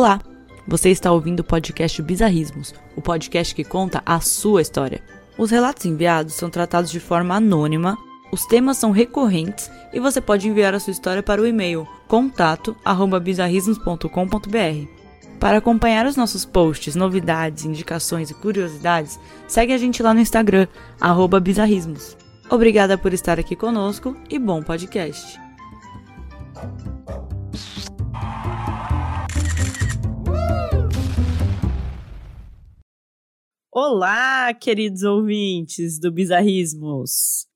Olá, você está ouvindo o podcast Bizarrismos, o podcast que conta a sua história. Os relatos enviados são tratados de forma anônima, os temas são recorrentes e você pode enviar a sua história para o e-mail contato@bizarrismos.com.br. Para acompanhar os nossos posts, novidades, indicações e curiosidades, segue a gente lá no Instagram, bizarrismos. Obrigada por estar aqui conosco e bom podcast. Olá, queridos ouvintes do Bizarrismos.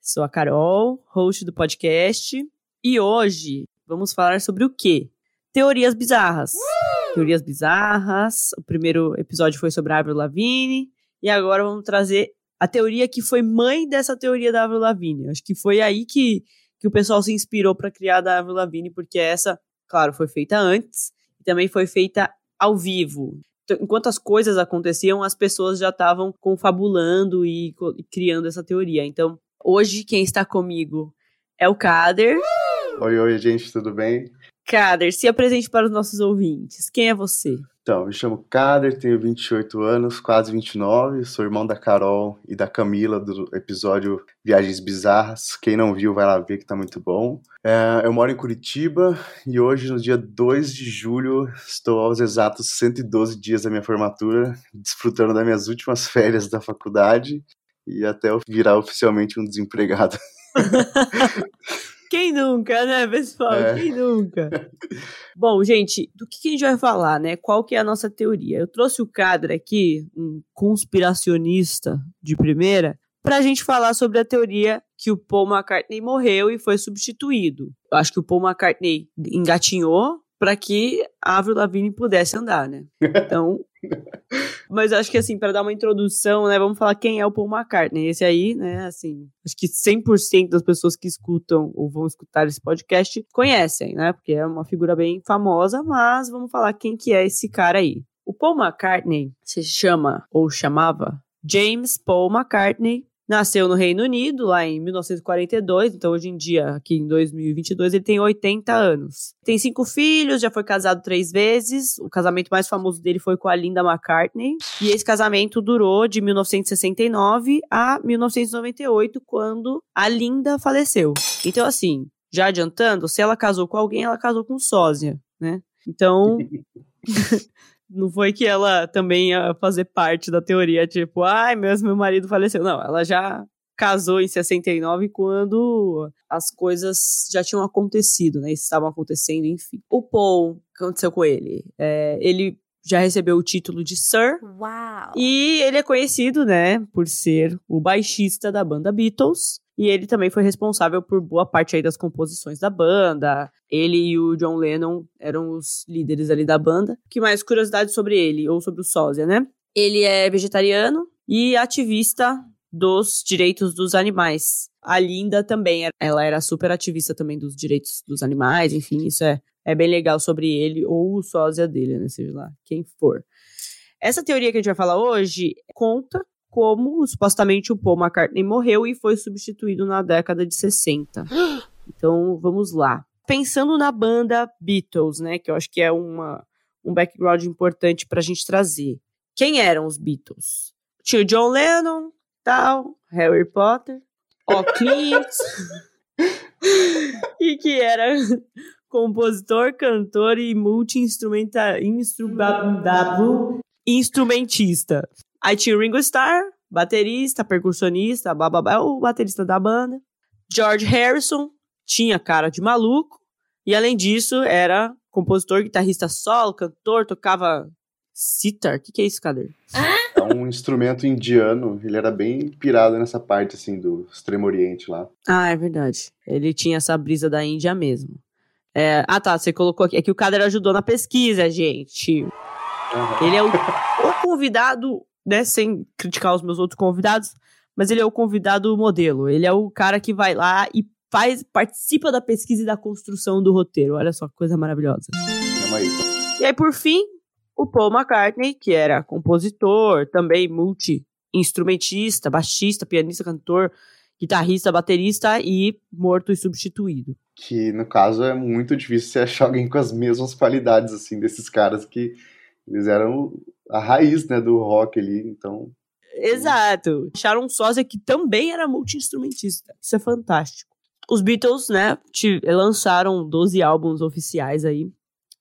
Sou a Carol, host do podcast, e hoje vamos falar sobre o quê? Teorias bizarras. Uh! Teorias bizarras. O primeiro episódio foi sobre a Avril Lavigne, e agora vamos trazer a teoria que foi mãe dessa teoria da Avril Lavigne. Acho que foi aí que, que o pessoal se inspirou para criar a da Avril Lavigne, porque essa, claro, foi feita antes e também foi feita ao vivo enquanto as coisas aconteciam, as pessoas já estavam confabulando e, e, criando essa teoria. Então, hoje quem está comigo é o Kader. Oi, oi, gente, tudo bem? Kader, se apresente para os nossos ouvintes. Quem é você? Então, me chamo Kader, tenho 28 anos, quase 29, sou irmão da Carol e da Camila do episódio Viagens Bizarras. Quem não viu, vai lá ver que tá muito bom. É, eu moro em Curitiba e hoje, no dia 2 de julho, estou aos exatos 112 dias da minha formatura, desfrutando das minhas últimas férias da faculdade e até eu virar oficialmente um desempregado. Quem nunca, né, pessoal? É. Quem nunca? Bom, gente, do que a gente vai falar, né? Qual que é a nossa teoria? Eu trouxe o Cadre aqui, um conspiracionista de primeira, para a gente falar sobre a teoria que o Paul McCartney morreu e foi substituído. Eu acho que o Paul McCartney engatinhou para que a Avril Lavigne pudesse andar, né? Então, mas acho que assim, para dar uma introdução, né, vamos falar quem é o Paul McCartney. Esse aí, né, assim, acho que 100% das pessoas que escutam ou vão escutar esse podcast conhecem, né? Porque é uma figura bem famosa, mas vamos falar quem que é esse cara aí. O Paul McCartney se chama ou chamava James Paul McCartney Nasceu no Reino Unido, lá em 1942, então hoje em dia, aqui em 2022, ele tem 80 anos. Tem cinco filhos, já foi casado três vezes. O casamento mais famoso dele foi com a Linda McCartney. E esse casamento durou de 1969 a 1998, quando a Linda faleceu. Então, assim, já adiantando, se ela casou com alguém, ela casou com sósia, né? Então. Não foi que ela também ia fazer parte da teoria, tipo, ai, meu, meu marido faleceu. Não, ela já casou em 69 quando as coisas já tinham acontecido, né? Estavam acontecendo, enfim. O Paul, o que aconteceu com ele? É, ele já recebeu o título de Sir. Uau! E ele é conhecido, né, por ser o baixista da banda Beatles. E ele também foi responsável por boa parte aí das composições da banda. Ele e o John Lennon eram os líderes ali da banda. Que mais curiosidade sobre ele, ou sobre o sósia, né? Ele é vegetariano e ativista dos direitos dos animais. A Linda também, ela era super ativista também dos direitos dos animais, enfim, isso é, é bem legal sobre ele, ou o sósia dele, né, seja lá, quem for. Essa teoria que a gente vai falar hoje conta como supostamente o Paul McCartney morreu e foi substituído na década de 60. Então, vamos lá. Pensando na banda Beatles, né, que eu acho que é uma, um background importante pra gente trazer. Quem eram os Beatles? Tinha o John Lennon, tal, Harry Potter, o Clint, e que era compositor, cantor e multi-instrumentista. Aí tinha o Ringo Starr, baterista, percussionista, blá, o baterista da banda. George Harrison tinha cara de maluco. E além disso, era compositor, guitarrista solo, cantor, tocava sitar. O que, que é isso, Kader? É um instrumento indiano. Ele era bem pirado nessa parte, assim, do Extremo Oriente lá. Ah, é verdade. Ele tinha essa brisa da Índia mesmo. É... Ah, tá. Você colocou aqui. É que o Kader ajudou na pesquisa, gente. Uhum. Ele é o, o convidado né, sem criticar os meus outros convidados, mas ele é o convidado modelo. Ele é o cara que vai lá e faz, participa da pesquisa e da construção do roteiro. Olha só que coisa maravilhosa. Aí. E aí, por fim, o Paul McCartney, que era compositor, também multi-instrumentista, baixista, pianista, cantor, guitarrista, baterista e morto e substituído. que no caso é muito difícil você achar alguém com as mesmas qualidades assim desses caras que eles eram a raiz, né, do rock ali, então Exato. Acharam um sósia que também era multi-instrumentista. Isso é fantástico. Os Beatles, né, lançaram 12 álbuns oficiais aí,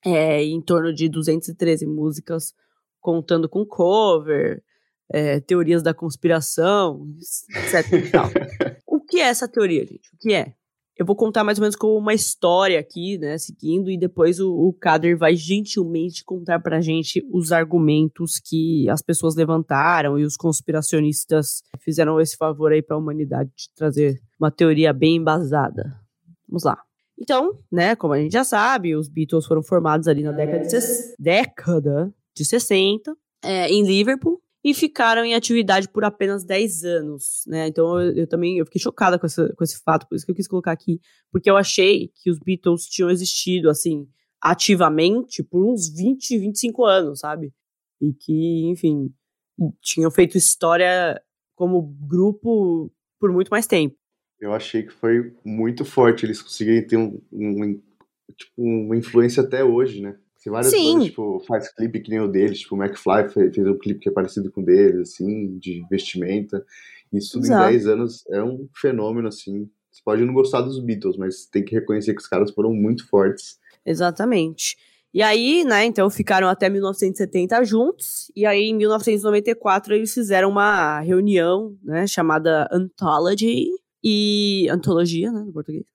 é, em torno de 213 músicas, contando com cover, é, teorias da conspiração, etc. o que é essa teoria, gente? O que é? Eu vou contar mais ou menos como uma história aqui, né, seguindo, e depois o, o Kader vai gentilmente contar pra gente os argumentos que as pessoas levantaram e os conspiracionistas fizeram esse favor aí pra humanidade de trazer uma teoria bem embasada. Vamos lá. Então, né, como a gente já sabe, os Beatles foram formados ali na década de, década de 60, é, em Liverpool, e ficaram em atividade por apenas 10 anos, né? Então eu, eu, também eu fiquei chocada com, essa, com esse fato, por isso que eu quis colocar aqui, porque eu achei que os Beatles tinham existido, assim, ativamente por uns 20, 25 anos, sabe? E que, enfim, tinham feito história como grupo por muito mais tempo. Eu achei que foi muito forte eles conseguirem ter um, um tipo, uma influência até hoje, né? Tem várias Sim. bandas, tipo, faz clipe que nem o deles, tipo, o McFly fez, fez um clipe que é parecido com o deles, assim, de vestimenta. Isso tudo Exato. em 10 anos é um fenômeno, assim. Você pode não gostar dos Beatles, mas tem que reconhecer que os caras foram muito fortes. Exatamente. E aí, né, então ficaram até 1970 juntos, e aí em 1994 eles fizeram uma reunião, né, chamada Anthology, e... Antologia, né, no português.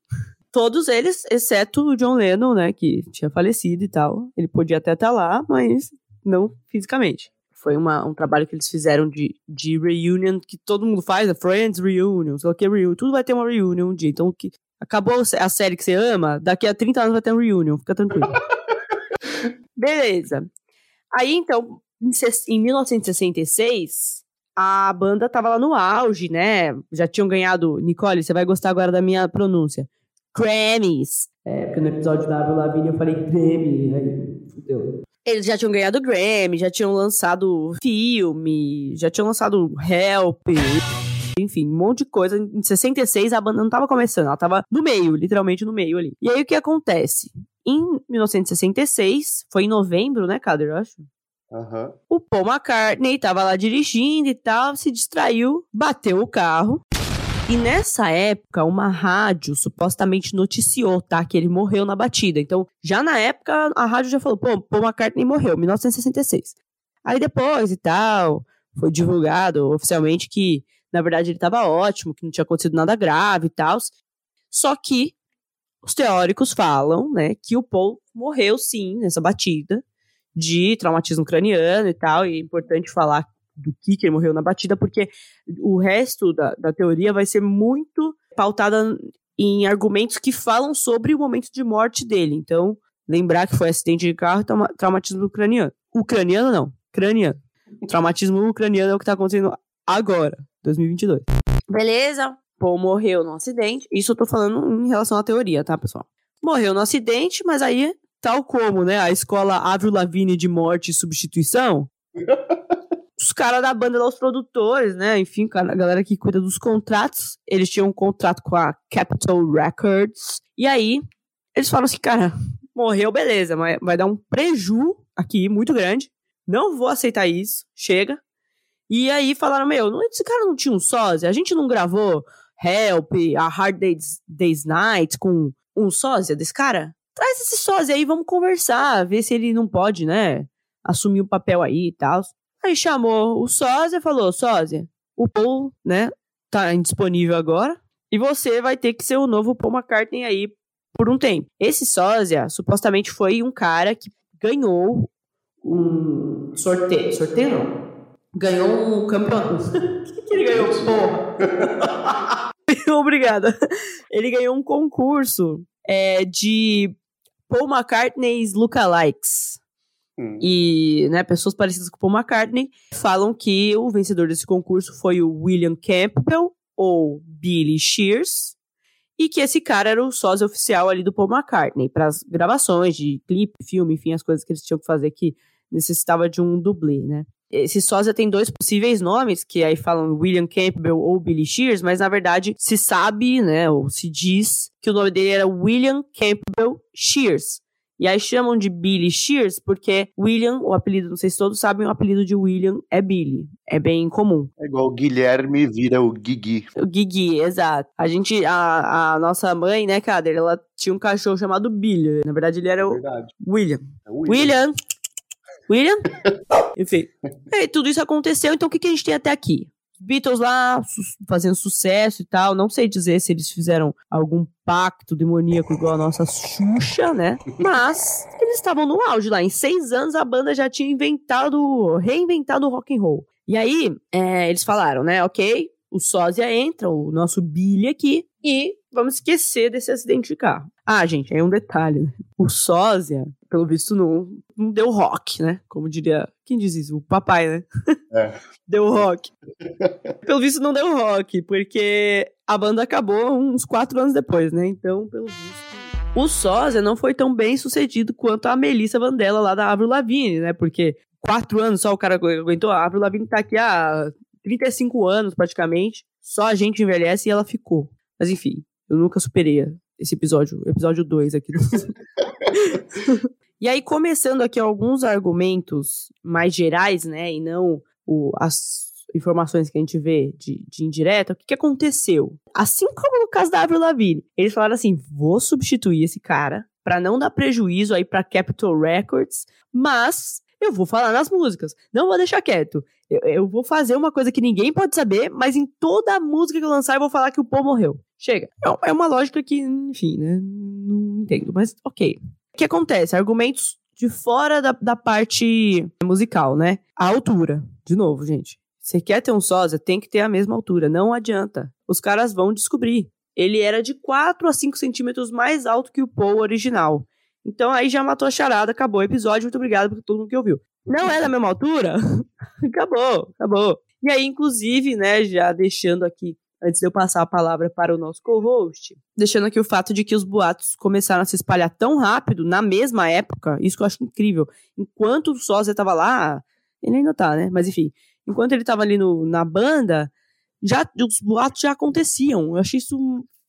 Todos eles, exceto o John Lennon, né, que tinha falecido e tal. Ele podia até estar tá lá, mas não fisicamente. Foi uma, um trabalho que eles fizeram de, de reunion, que todo mundo faz, a Friends Reunion, sei lá que reunion, tudo vai ter uma reunion um dia. Então, que acabou a série que você ama, daqui a 30 anos vai ter um reunion, fica tranquilo. Beleza. Aí, então, em, em 1966, a banda tava lá no auge, né? Já tinham ganhado. Nicole, você vai gostar agora da minha pronúncia. Grammys. É, porque no episódio da Avril Lavigne eu falei Grammy, aí fudeu. Eles já tinham ganhado Grammy, já tinham lançado filme, já tinham lançado Help, enfim, um monte de coisa. Em 66 a banda não tava começando, ela tava no meio, literalmente no meio ali. E aí o que acontece? Em 1966, foi em novembro, né, Kader, eu acho? Uhum. O Paul McCartney tava lá dirigindo e tal, se distraiu, bateu o carro e nessa época, uma rádio supostamente noticiou, tá? Que ele morreu na batida. Então, já na época, a rádio já falou, pô, Paul McCartney morreu, 1966. Aí depois e tal, foi divulgado oficialmente que, na verdade, ele estava ótimo, que não tinha acontecido nada grave e tal. Só que os teóricos falam, né, que o Paul morreu sim nessa batida de traumatismo craniano e tal. E é importante falar do que, que ele morreu na batida, porque o resto da, da teoria vai ser muito pautada em argumentos que falam sobre o momento de morte dele. Então, lembrar que foi acidente de carro e traumatismo ucraniano. Ucraniano não, craniano. Traumatismo ucraniano é o que tá acontecendo agora, 2022. Beleza? Paul morreu no acidente. Isso eu tô falando em relação à teoria, tá, pessoal? Morreu no acidente, mas aí, tal como, né, a escola Avril Lavigne de morte e substituição, os caras da banda lá, os produtores, né? Enfim, a galera que cuida dos contratos. Eles tinham um contrato com a Capitol Records. E aí, eles falam assim, cara, morreu, beleza, mas vai dar um preju aqui muito grande. Não vou aceitar isso. Chega. E aí falaram, meu, esse cara não tinha um sósia? A gente não gravou Help, a Hard Days, Days Night com um sósia desse cara? Traz esse sósia aí, vamos conversar, ver se ele não pode, né, assumir o um papel aí e tal. Aí chamou o sósia e falou: sósia, o Paul, né, tá indisponível agora. E você vai ter que ser o novo Paul McCartney aí por um tempo. Esse sósia, supostamente, foi um cara que ganhou um sorteio. Sorteio não. Ganhou um campeonato. O que, que ele ganhou, porra? Obrigada. Ele ganhou um concurso é, de Paul McCartney's Lookalikes. Hum. E, né, pessoas parecidas com Paul McCartney falam que o vencedor desse concurso foi o William Campbell ou Billy Shears e que esse cara era o sósia oficial ali do Paul McCartney para as gravações de clipe, filme, enfim, as coisas que eles tinham que fazer que necessitava de um dublê, né? esse sósia tem dois possíveis nomes, que aí falam William Campbell ou Billy Shears, mas na verdade se sabe, né, ou se diz que o nome dele era William Campbell Shears. E aí chamam de Billy Shears porque William, o apelido, não sei se todos sabem, o apelido de William é Billy. É bem comum. É igual o Guilherme vira o Guigui. O Guigui, exato. A gente, a, a nossa mãe, né, Kader, ela tinha um cachorro chamado Billy. Na verdade, ele era o Verdade. William. É o William. William. William? Enfim. E tudo isso aconteceu, então o que, que a gente tem até aqui? Beatles lá su fazendo sucesso e tal. Não sei dizer se eles fizeram algum pacto demoníaco igual a nossa Xuxa, né? Mas eles estavam no auge lá. Em seis anos a banda já tinha inventado, reinventado o rock and roll. E aí é, eles falaram, né? Ok, o sósia entra, o nosso Billy aqui, e vamos esquecer desse acidente de carro. Ah, gente, aí um detalhe, né? O sósia, pelo visto, não, não deu rock, né? Como diria. Quem diz isso? O papai, né? É. deu rock. pelo visto, não deu rock, porque a banda acabou uns quatro anos depois, né? Então, pelo visto. O sósia não foi tão bem sucedido quanto a Melissa Vandella lá da Avril Lavigne, né? Porque quatro anos só o cara aguentou. A Avril Lavigne tá aqui há 35 anos, praticamente. Só a gente envelhece e ela ficou. Mas enfim, eu nunca superei esse episódio, episódio 2 aqui. e aí, começando aqui alguns argumentos mais gerais, né, e não o, as informações que a gente vê de, de indireta, o que, que aconteceu? Assim como no caso da Avril Lavigne, eles falaram assim, vou substituir esse cara para não dar prejuízo aí para Capitol Records, mas eu vou falar nas músicas, não vou deixar quieto. Eu, eu, vou fazer uma coisa que ninguém pode saber, mas em toda a música que eu lançar eu vou falar que o Paul morreu. Chega. É, é uma lógica que, enfim, né? Não entendo, mas ok. O que acontece? Argumentos de fora da, da parte musical, né? A altura. De novo, gente. Você quer ter um sósia, tem que ter a mesma altura. Não adianta. Os caras vão descobrir. Ele era de 4 a 5 centímetros mais alto que o Paul original. Então aí já matou a charada, acabou o episódio. Muito obrigado por todo mundo que ouviu. Não é da mesma altura? acabou, acabou. E aí, inclusive, né, já deixando aqui, antes de eu passar a palavra para o nosso co-host, deixando aqui o fato de que os boatos começaram a se espalhar tão rápido, na mesma época, isso que eu acho incrível. Enquanto o Sósia estava lá, ele ainda tá, né? Mas enfim, enquanto ele estava ali no, na banda, já os boatos já aconteciam. Eu achei isso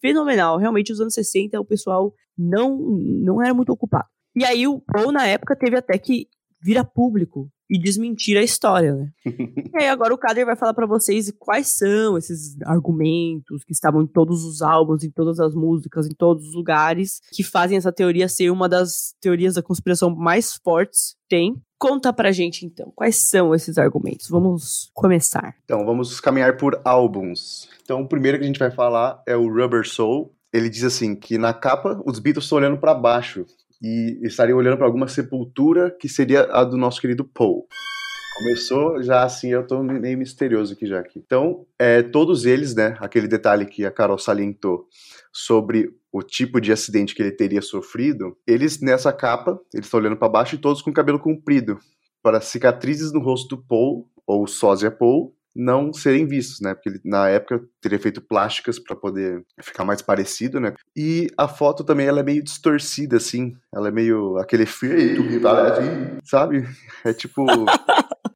fenomenal. Realmente, os anos 60, o pessoal não, não era muito ocupado. E aí, o Paul, na época, teve até que vir a público e desmentir a história, né? e aí agora o Kader vai falar para vocês quais são esses argumentos que estavam em todos os álbuns, em todas as músicas, em todos os lugares, que fazem essa teoria ser uma das teorias da conspiração mais fortes que tem. Conta pra gente então, quais são esses argumentos? Vamos começar. Então, vamos caminhar por álbuns. Então, o primeiro que a gente vai falar é o Rubber Soul. Ele diz assim que na capa os Beatles estão olhando para baixo e estariam olhando para alguma sepultura que seria a do nosso querido Paul. Começou já assim, eu tô meio misterioso aqui já aqui. Então, é, todos eles, né, aquele detalhe que a Carol salientou sobre o tipo de acidente que ele teria sofrido, eles nessa capa, eles estão olhando para baixo e todos com cabelo comprido, para cicatrizes no rosto do Paul, ou sósia Paul, não serem vistos, né? Porque ele, na época teria feito plásticas para poder ficar mais parecido, né? E a foto também ela é meio distorcida assim, ela é meio aquele efeito que parece, sabe? É tipo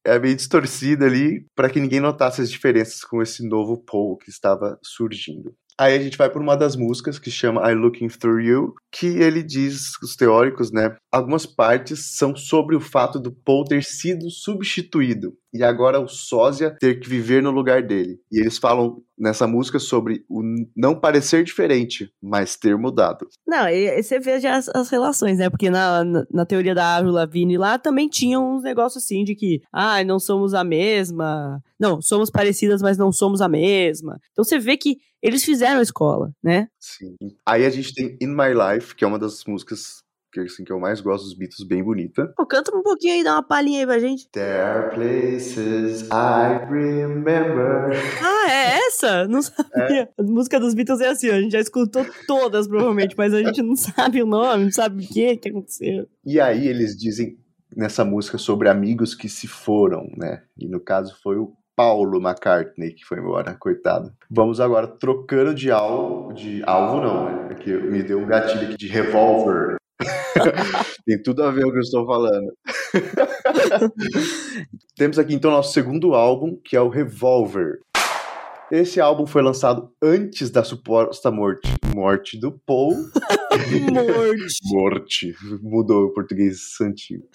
é meio distorcida ali para que ninguém notasse as diferenças com esse novo Paul que estava surgindo. Aí a gente vai por uma das músicas que chama I Looking Through You, que ele diz, os teóricos, né? Algumas partes são sobre o fato do Paul ter sido substituído e agora o sósia ter que viver no lugar dele. E eles falam nessa música sobre o não parecer diferente, mas ter mudado. Não, e você vê já as, as relações, né? Porque na, na, na, teoria da Avril Lavigne lá também tinha uns negócios assim de que, ah, não somos a mesma. Não, somos parecidas, mas não somos a mesma. Então você vê que eles fizeram a escola, né? Sim. Aí a gente tem In My Life, que é uma das músicas que, assim, que eu mais gosto dos Beatles, bem bonita. Pô, canta um pouquinho aí, dá uma palhinha aí pra gente. There are places I remember. Ah, é essa? Não sabia. É. A música dos Beatles é assim, a gente já escutou todas, provavelmente, mas a gente não sabe o nome, não sabe o que, que aconteceu. E aí eles dizem nessa música sobre amigos que se foram, né? E no caso foi o Paulo McCartney, que foi embora, coitado. Vamos agora trocando de alvo, de alvo não, né? Que me deu um gatilho aqui de Revolver. Tem tudo a ver com o que eu estou falando. Temos aqui então nosso segundo álbum, que é o Revolver. Esse álbum foi lançado antes da suposta morte, morte do Paul. morte. morte. Mudou o português antigo.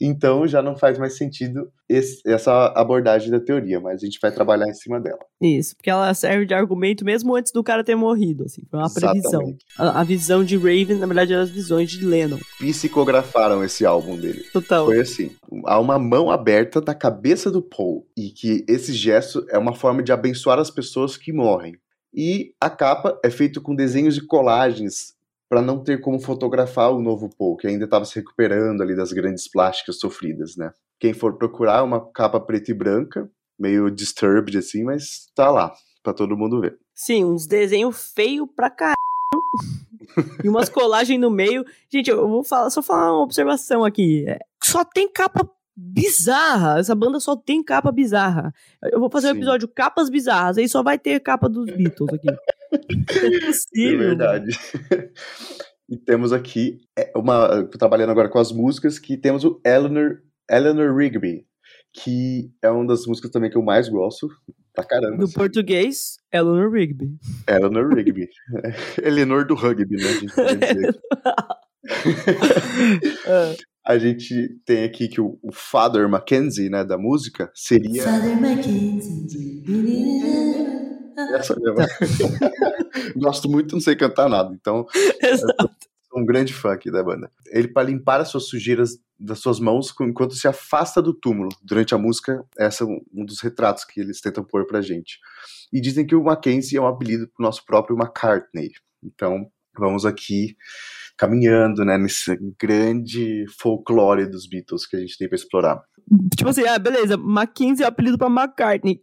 Então já não faz mais sentido esse, essa abordagem da teoria, mas a gente vai trabalhar em cima dela. Isso, porque ela serve de argumento mesmo antes do cara ter morrido, assim, foi uma previsão. A, a, visão de Raven, na verdade, eram as visões de Lennon. Psicografaram esse álbum dele. Total. Foi assim, há uma mão aberta na cabeça do Paul, e que esse gesto é uma forma de abençoar as pessoas que morrem. E a capa é feita com desenhos e colagens para não ter como fotografar o novo Paul, que ainda estava se recuperando ali das grandes plásticas sofridas, né? Quem for procurar uma capa preta e branca, meio disturbed assim, mas tá lá para todo mundo ver. Sim, uns desenhos feios pra caralho. e umas colagens no meio. Gente, eu vou falar, só falar uma observação aqui. É, só tem capa bizarra. Essa banda só tem capa bizarra. Eu vou fazer Sim. um episódio capas bizarras, aí só vai ter capa dos Beatles aqui. é possível. É verdade. E temos aqui é, uma. Trabalhando agora com as músicas, que temos o Eleanor, Eleanor Rigby, que é uma das músicas também que eu mais gosto. Pra caramba. No assim. português, Eleanor Rigby. Eleanor Rigby. Eleanor do rugby, né? A gente. É. a gente tem aqui que o, o Father Mackenzie, né, da música, seria. Father Mackenzie. Essa mesmo. Gosto muito, não sei cantar nada, então. Exato. Sou um grande fã aqui da banda. Ele, para limpar as suas sujeiras das suas mãos enquanto se afasta do túmulo. Durante a música, esse é um dos retratos que eles tentam pôr pra gente. E dizem que o Mackenzie é um apelido pro nosso próprio McCartney. Então, vamos aqui caminhando, né, nesse grande folclore dos Beatles que a gente tem para explorar. Tipo assim, ah, beleza, Mackenzie é apelido para McCartney.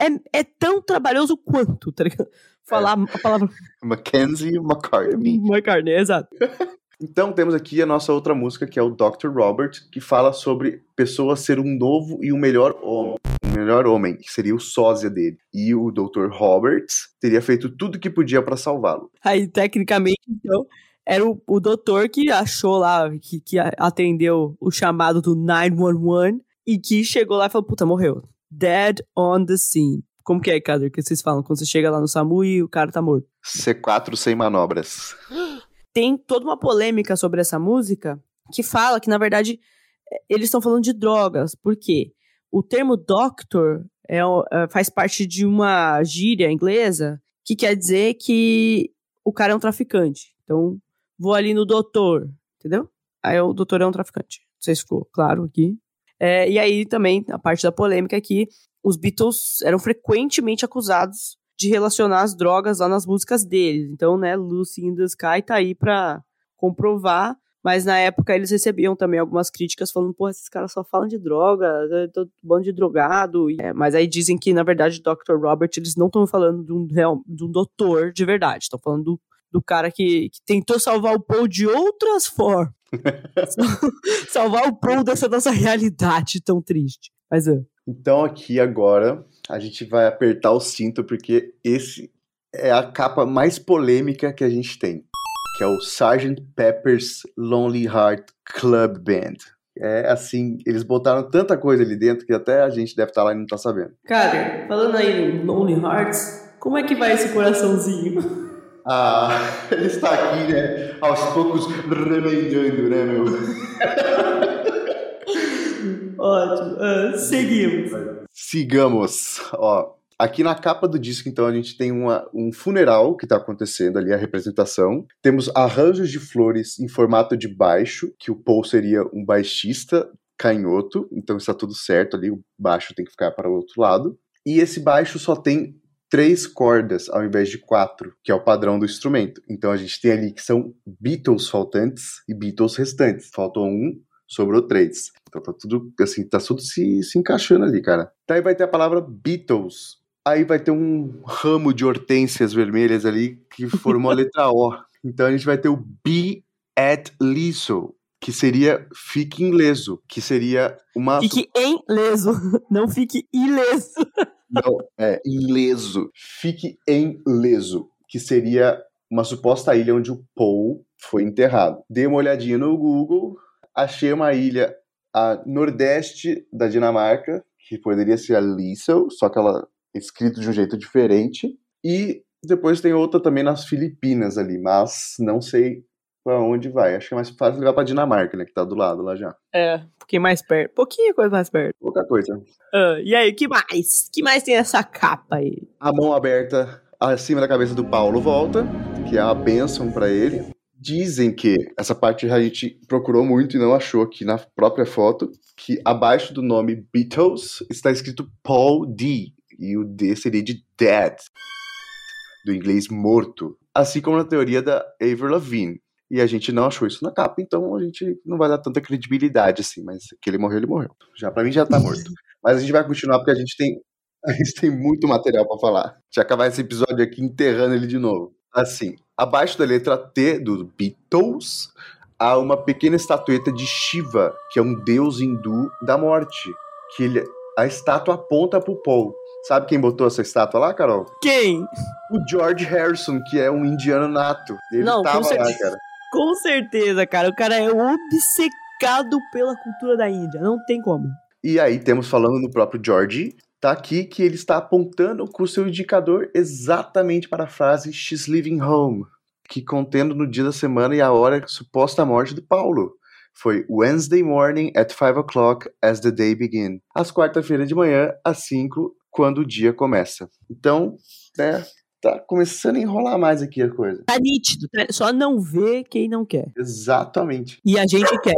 É, é tão trabalhoso quanto, tá ligado? Falar é. a palavra. Mackenzie McCartney. McCartney, exato. Então temos aqui a nossa outra música, que é o Dr. Robert, que fala sobre pessoa ser um novo e um melhor homem. Um melhor homem, que seria o sósia dele. E o Dr. Roberts teria feito tudo que podia para salvá-lo. Aí, tecnicamente, então, era o, o doutor que achou lá, que, que atendeu o chamado do 911 e que chegou lá e falou: puta, morreu. Dead on the scene. Como que é, Kader, que vocês falam? Quando você chega lá no SAMU e o cara tá morto. C4 sem manobras. Tem toda uma polêmica sobre essa música que fala que, na verdade, eles estão falando de drogas. Por quê? O termo doctor é, é, faz parte de uma gíria inglesa que quer dizer que o cara é um traficante. Então, vou ali no doutor, entendeu? Aí o doutor é um traficante. Não sei se ficou claro aqui. É, e aí também, a parte da polêmica é que os Beatles eram frequentemente acusados de relacionar as drogas lá nas músicas deles. Então, né, Lucy in the Sky tá aí pra comprovar. Mas na época eles recebiam também algumas críticas falando, pô, esses caras só falam de droga, é todo bando de drogado. É, mas aí dizem que, na verdade, Dr. Robert, eles não estão falando de um, de um doutor de verdade, estão falando do do cara que, que tentou salvar o Paul de outras formas. salvar o Paul dessa nossa realidade tão triste. Mas é. Então aqui agora a gente vai apertar o cinto porque esse é a capa mais polêmica que a gente tem, que é o Sgt. Pepper's Lonely Heart Club Band. É assim, eles botaram tanta coisa ali dentro que até a gente deve estar tá lá e não tá sabendo. Cara, falando aí no Lonely Hearts, como é que vai esse coraçãozinho? Ah, ele está aqui, né? Aos poucos remendando, né, meu? Ótimo. Uh, seguimos. Sigamos. Ó, aqui na capa do disco, então, a gente tem uma, um funeral que está acontecendo ali, a representação. Temos arranjos de flores em formato de baixo, que o Paul seria um baixista canhoto, então está tudo certo ali, o baixo tem que ficar para o outro lado. E esse baixo só tem três cordas ao invés de quatro, que é o padrão do instrumento. Então a gente tem ali que são Beatles faltantes e Beatles restantes. Faltou um, sobrou três. Então tá tudo assim, tá tudo se, se encaixando ali, cara. Daí vai ter a palavra Beatles. Aí vai ter um ramo de hortênsias vermelhas ali que formou a letra O. Então a gente vai ter o Be at Liso, que seria fique ileso, que seria uma. Fique em leso, não fique ileso. Não, é ileso. Fique em leso, que seria uma suposta ilha onde o Paul foi enterrado. Dei uma olhadinha no Google, achei uma ilha a nordeste da Dinamarca, que poderia ser a Liesel, só que ela é escrito de um jeito diferente. E depois tem outra também nas Filipinas ali, mas não sei para onde vai. Acho que é mais fácil ligar pra Dinamarca, né? Que tá do lado lá já. É, um pouquinho mais perto. Pouquinho coisa mais perto. Pouca coisa. Uh, e aí, que mais? que mais tem essa capa aí? A mão aberta acima da cabeça do Paulo volta, que é a bênção para ele. Dizem que essa parte a gente procurou muito e não achou aqui na própria foto, que abaixo do nome Beatles está escrito Paul D, e o D seria de dead, do inglês morto, assim como na teoria da Avril Lavigne. E a gente não achou isso na capa, então a gente não vai dar tanta credibilidade assim, mas que ele morreu, ele morreu. Já para mim já tá morto. Mas a gente vai continuar porque a gente tem a gente tem muito material para falar. Já acabar esse episódio aqui enterrando ele de novo. Assim, abaixo da letra T do Beatles, há uma pequena estatueta de Shiva, que é um deus hindu da morte. Que ele, a estátua aponta pro Paul. Sabe quem botou essa estátua lá, Carol? Quem? O George Harrison, que é um indiano nato. Ele Não, tava lá, cara. Com certeza, cara. O cara é obcecado pela cultura da Índia. Não tem como. E aí temos falando no próprio George, tá aqui que ele está apontando com o seu indicador exatamente para a frase She's leaving home, que contendo no dia da semana e a hora suposta morte do Paulo. Foi Wednesday morning at 5 o'clock as the day begin. Às quarta-feira de manhã, às 5, quando o dia começa. Então, né, tá começando a enrolar mais aqui a coisa. Tá nítido. tá? Só não vê quem não quer. Exatamente. E a gente quer.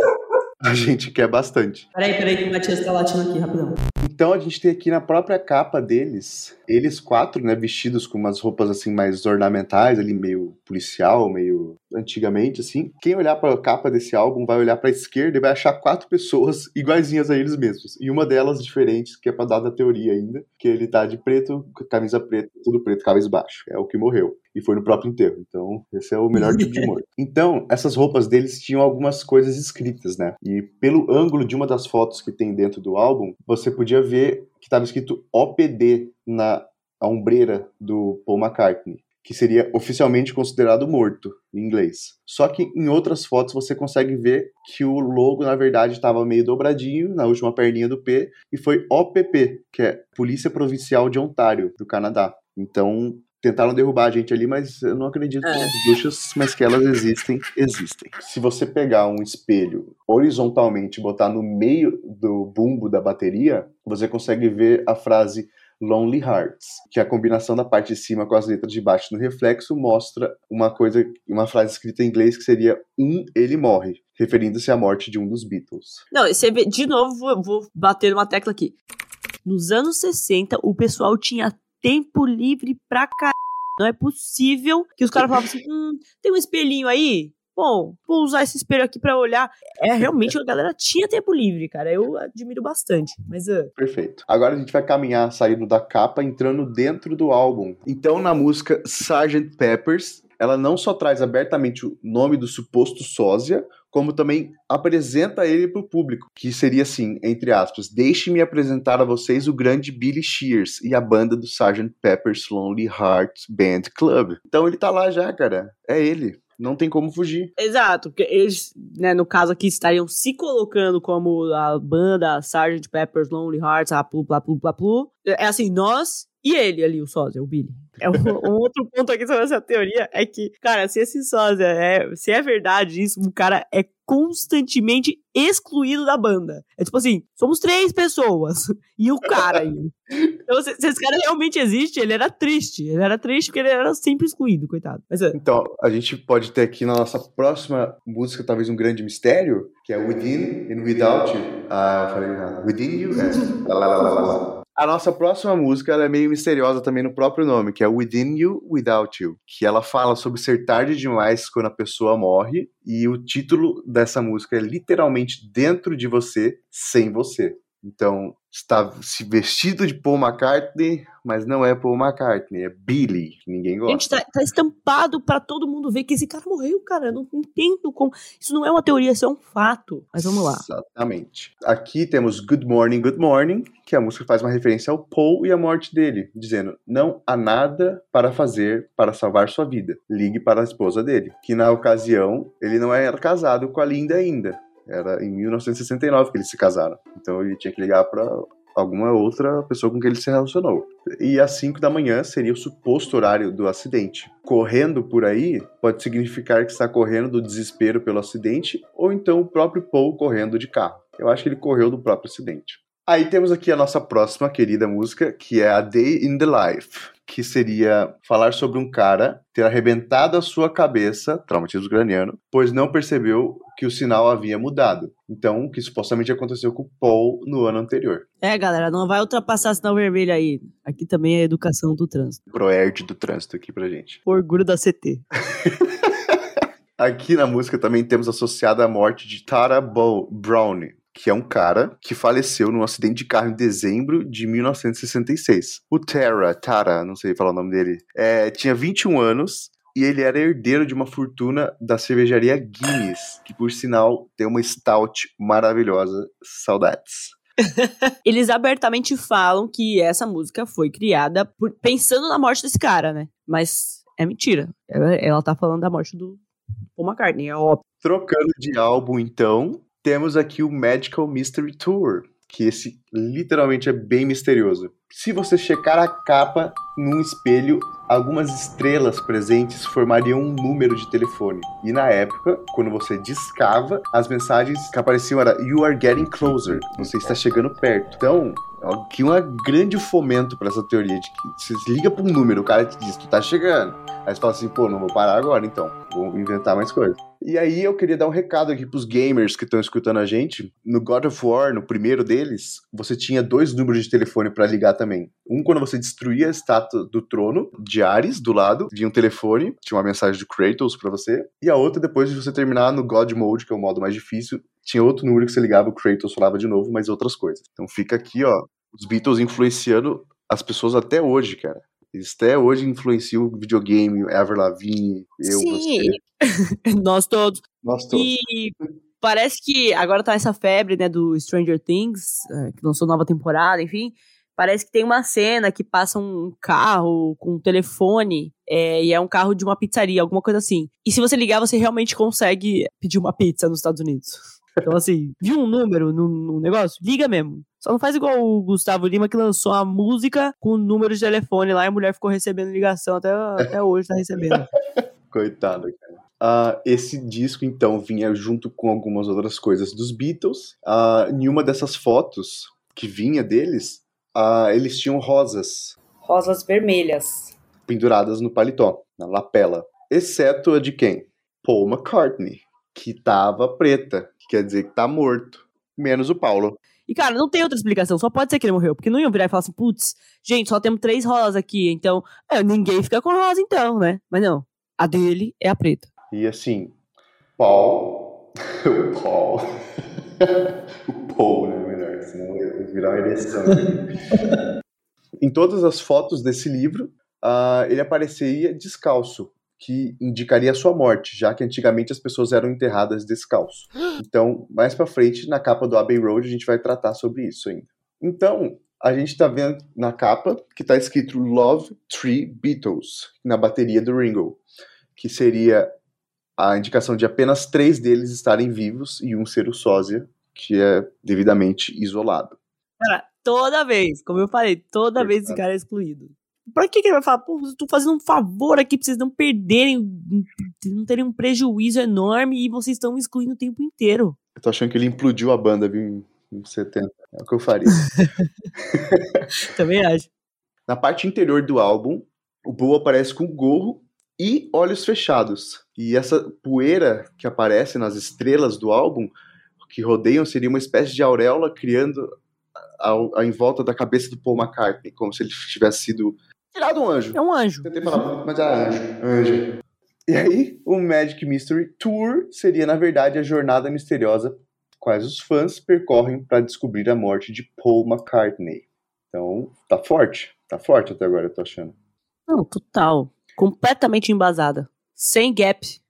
A gente quer bastante. Peraí, peraí, que o Matias tá latindo aqui, rapidão. Então a gente tem aqui na própria capa deles, eles quatro, né, vestidos com umas roupas assim mais ornamentais, ali meio policial, meio antigamente assim. Quem olhar para a capa desse álbum vai olhar para a esquerda e vai achar quatro pessoas iguaizinhas a eles mesmos. E uma delas diferente, que é para dar da teoria ainda, que ele tá de preto, camisa preta, tudo preto, cabeça baixo. É o que morreu. E foi no próprio enterro. Então, esse é o melhor tipo de morto. Então, essas roupas deles tinham algumas coisas escritas, né? E pelo ângulo de uma das fotos que tem dentro do álbum, você podia ver que estava escrito OPD na ombreira do Paul McCartney, que seria oficialmente considerado morto em inglês. Só que em outras fotos você consegue ver que o logo na verdade estava meio dobradinho na última perninha do P e foi OPP, que é Polícia Provincial de Ontário, do Canadá. Então, tentaram derrubar a gente ali, mas eu não acredito É. nas bruxas, mas que elas existem, existem. Se você pegar um espelho horizontalmente e botar no meio do bumbo da bateria, você consegue ver a frase Lonely Hearts, que é a combinação da parte de cima com as letras de baixo no reflexo mostra uma coisa, uma frase escrita em inglês que seria um ele morre, referindo-se à morte de um dos Beatles. Não, você vê, de novo, vou, vou bater uma tecla aqui. Nos anos 60, o pessoal tinha tempo livre pra caralho. Não é possível que os caras falavam assim: hum, tem um espelhinho aí? Bom, vou usar esse espelho aqui pra olhar. É, realmente a galera tinha tempo livre, cara. Eu admiro bastante. Mas, ah, Perfeito. Agora a gente vai caminhar saindo da capa, entrando dentro do álbum. Então, na música Sgt. Peppers, ela não só traz abertamente o nome do suposto sósia, como também apresenta ele para o público, que seria assim, entre aspas, deixe-me apresentar a vocês o grande Billy Shears e a banda do Sgt. Pepper's Lonely Hearts Band Club. Então ele tá lá já, cara. É ele. Não tem como fugir. exato, porque eles, né, no caso aqui, estariam se colocando como a banda Sgt. Pepper's Lonely Hearts, a plu, pla, plu, pla, plu. É assim, nós e ele ali, o sósia, o Billy. É um, um outro ponto aqui sobre essa teoria é que, cara, se esse sósia é, se é verdade isso, o cara é constantemente excluído da banda. É tipo assim, somos três pessoas e o cara aí. Então, se, se esse cara realmente existe, ele era triste. Ele era triste porque ele era sempre excluído, coitado. Mas, é, Então, a gente pode ter aqui na nossa próxima música, talvez um grande mistério, que é Within and Without You. Ah, eu falei errado. Within You? É. Lá, lá, lá, lá, lá. A nossa próxima música é meio misteriosa também no próprio nome, que é Within You, Without You, que ela fala sobre ser tarde demais quando a pessoa morre, e o título dessa música é literalmente dentro de você, sem você. Então, está se vestido de Paul McCartney, mas não é Paul McCartney, é Billy, ninguém gosta. Gente, tá, tá estampado pra todo mundo ver que esse cara morreu, cara. Eu não entendo como. Isso não é uma teoria, isso é um fato. Mas vamos lá. Exatamente. Aqui temos Good Morning, Good Morning, que a música faz uma referência ao Paul e à morte dele, dizendo: Não há nada para fazer para salvar sua vida. Ligue para a esposa dele. Que na ocasião ele não era casado com a Linda ainda. Era em 1969 que eles se casaram. Então ele tinha que ligar para alguma outra pessoa com quem ele se relacionou. E às 5 da manhã seria o suposto horário do acidente. Correndo por aí pode significar que está correndo do desespero pelo acidente ou então o próprio Paul correndo de carro. Eu acho que ele correu do próprio acidente. Aí temos aqui a nossa próxima querida música, que é a Day in the Life, que seria falar sobre um cara ter arrebentado a sua cabeça, traumatismo craniano, pois não percebeu que o sinal havia mudado. Então, o que supostamente aconteceu com o Paul no ano anterior. É, galera, não vai ultrapassar sinal vermelho aí. Aqui também é educação do trânsito. Proerd do trânsito aqui pra gente. Orgulho da CT. aqui na música também temos associada a morte de Tara Brown, que é um cara que faleceu num acidente de carro em dezembro de 1966. O Tara, Tara, não sei falar o nome dele, é, tinha 21 anos e ele era herdeiro de uma fortuna da cervejaria Guinness, que por sinal tem uma stout maravilhosa. Saudades. Eles abertamente falam que essa música foi criada por, pensando na morte desse cara, né? Mas é mentira. Ela, ela tá falando da morte do Paul McCartney, é óbvio. Trocando de álbum, então, temos aqui o Magical Mystery Tour, que esse literalmente é bem misterioso. Se você checar a capa num espelho, algumas estrelas presentes formariam um número de telefone. E na época, quando você discava, as mensagens que apareciam era You are getting closer. Você está chegando perto. Então, aqui um grande fomento para essa teoria de que você liga para um número, o cara te diz, tu tá chegando. Aí você fala assim, pô, não vou parar agora então, vou inventar mais coisas. E aí eu queria dar um recado aqui pros gamers que estão escutando a gente. No God of War, no primeiro deles, você tinha dois números de telefone para ligar também. Um quando você destruía a estátua do trono de Ares, do lado, vinha um telefone, tinha uma mensagem de Kratos para você. E a outra, depois de você terminar no God Mode, que é o modo mais difícil, tinha outro número que você ligava, o Kratos falava de novo, mas outras coisas. Então fica aqui, ó, os Beatles influenciando as pessoas até hoje, cara. Eles até hoje influenciam o videogame, Ever Lavigne, eu, Sim. você. Nós todos. Nós todos. E parece que agora tá essa febre, né, do Stranger Things, é, que lançou nova temporada, enfim. Parece que tem uma cena que passa um carro com um telefone é, e é um carro de uma pizzaria, alguma coisa assim. E se você ligar, você realmente consegue pedir uma pizza nos Estados Unidos. Então, assim, viu um número no, no, negócio? Liga mesmo. Só não faz igual o Gustavo Lima que lançou a música com o número de telefone lá e a mulher ficou recebendo ligação até, até hoje, tá recebendo. Coitado, cara. Uh, esse disco, então, vinha junto com algumas outras coisas dos Beatles. Uh, em uma dessas fotos que vinha deles, uh, eles tinham rosas. Rosas vermelhas. Penduradas no paletó, na lapela. Exceto a de quem? Paul McCartney, que tava preta, que quer dizer que tá morto. Menos o Paulo. E, cara, não tem outra explicação, só pode ser que ele morreu. Porque não iam virar e falar assim, putz, gente, só temos três rosas aqui, então. É, ninguém fica com rosa, então, né? Mas não. A dele é a preta. E assim, Paul. o Paul. o Paul, né? Melhor, senão ia virar uma ereção. em todas as fotos desse livro, uh, ele apareceria descalço que indicaria a sua morte, já que antigamente as pessoas eram enterradas descalço. Então, mais para frente, na capa do Abbey Road, a gente vai tratar sobre isso ainda. Então, a gente está vendo na capa que está escrito Love Tree Beatles, na bateria do Ringo, que seria a indicação de apenas três deles estarem vivos e um ser o sósia, que é devidamente isolado. Cara, toda vez, como eu falei, toda vez esse cara é excluído. Pra que, que ele vai falar? Pô, eu tô fazendo um favor aqui pra vocês não perderem, não terem um prejuízo enorme e vocês estão me excluindo o tempo inteiro. Eu tô achando que ele implodiu a banda, viu, em 70. É o que eu faria. Também acho. Na parte interior do álbum, o Bo aparece com gorro e olhos fechados. E essa poeira que aparece nas estrelas do álbum, que rodeiam, seria uma espécie de auréola criando ao, em volta da cabeça do Paul McCartney, como se ele tivesse sido tirado um anjo. É um anjo. Tentei falar muito, mas era anjo. Anjo. E aí, o Magic Mystery Tour seria, na verdade, a jornada misteriosa quais os fãs percorrem para descobrir a morte de Paul McCartney. Então, tá forte. Tá forte até agora, eu tô achando. Não, total. Completamente embasada. Sem gap.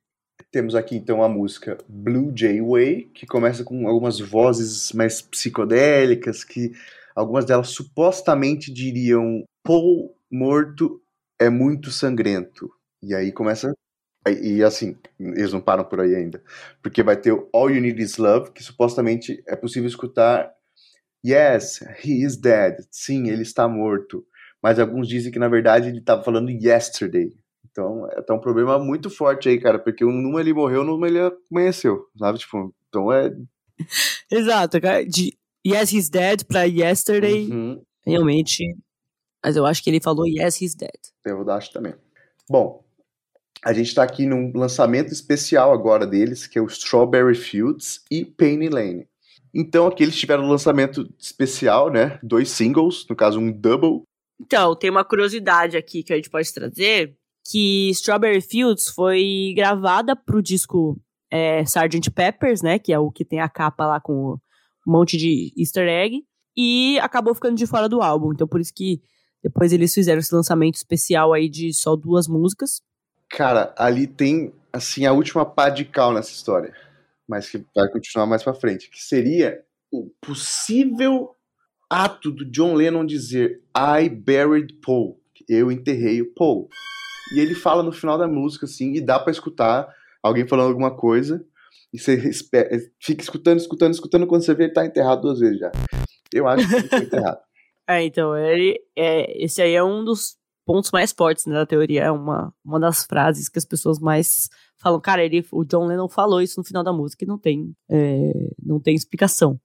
Temos aqui então a música Blue Jay Way, que começa com algumas vozes mais psicodélicas, que algumas delas supostamente diriam Paul morto é muito sangrento. E aí começa E, assim, eles não param por aí ainda. Porque vai ter o All You Need Is Love, que supostamente é possível escutar Yes, he is dead. Sim, ele está morto. Mas alguns dizem que na verdade ele estava falando yesterday. Então, é tá um problema muito forte aí, cara, porque numa ele morreu, numa ele amanheceu, sabe? Tipo, então é. Exato, cara. De Yes, he's dead pra yesterday, uhum. realmente. Mas eu acho que ele falou Yes, he's dead. Eu acho também. Bom, a gente está aqui num lançamento especial agora deles, que é o Strawberry Fields e Penny Lane. Então aqui eles tiveram um lançamento especial, né? Dois singles, no caso um double. Então, tem uma curiosidade aqui que a gente pode trazer, que Strawberry Fields foi gravada pro disco é, Sgt. Peppers, né? Que é o que tem a capa lá com um monte de easter egg. E acabou ficando de fora do álbum. Então por isso que depois eles fizeram esse lançamento especial aí de só duas músicas. Cara, ali tem, assim, a última pá de cal nessa história, mas que vai continuar mais pra frente, que seria o possível ato do John Lennon dizer I buried Paul, eu enterrei o Paul. E ele fala no final da música, assim, e dá para escutar alguém falando alguma coisa, e você espera, fica escutando, escutando, escutando, quando você vê ele tá enterrado duas vezes já. Eu acho que ele foi enterrado. É, então, ele, é, esse aí é um dos pontos mais fortes né, da teoria. É uma, uma das frases que as pessoas mais falam. Cara, ele, o John Lennon falou isso no final da música e não tem, é, não tem explicação.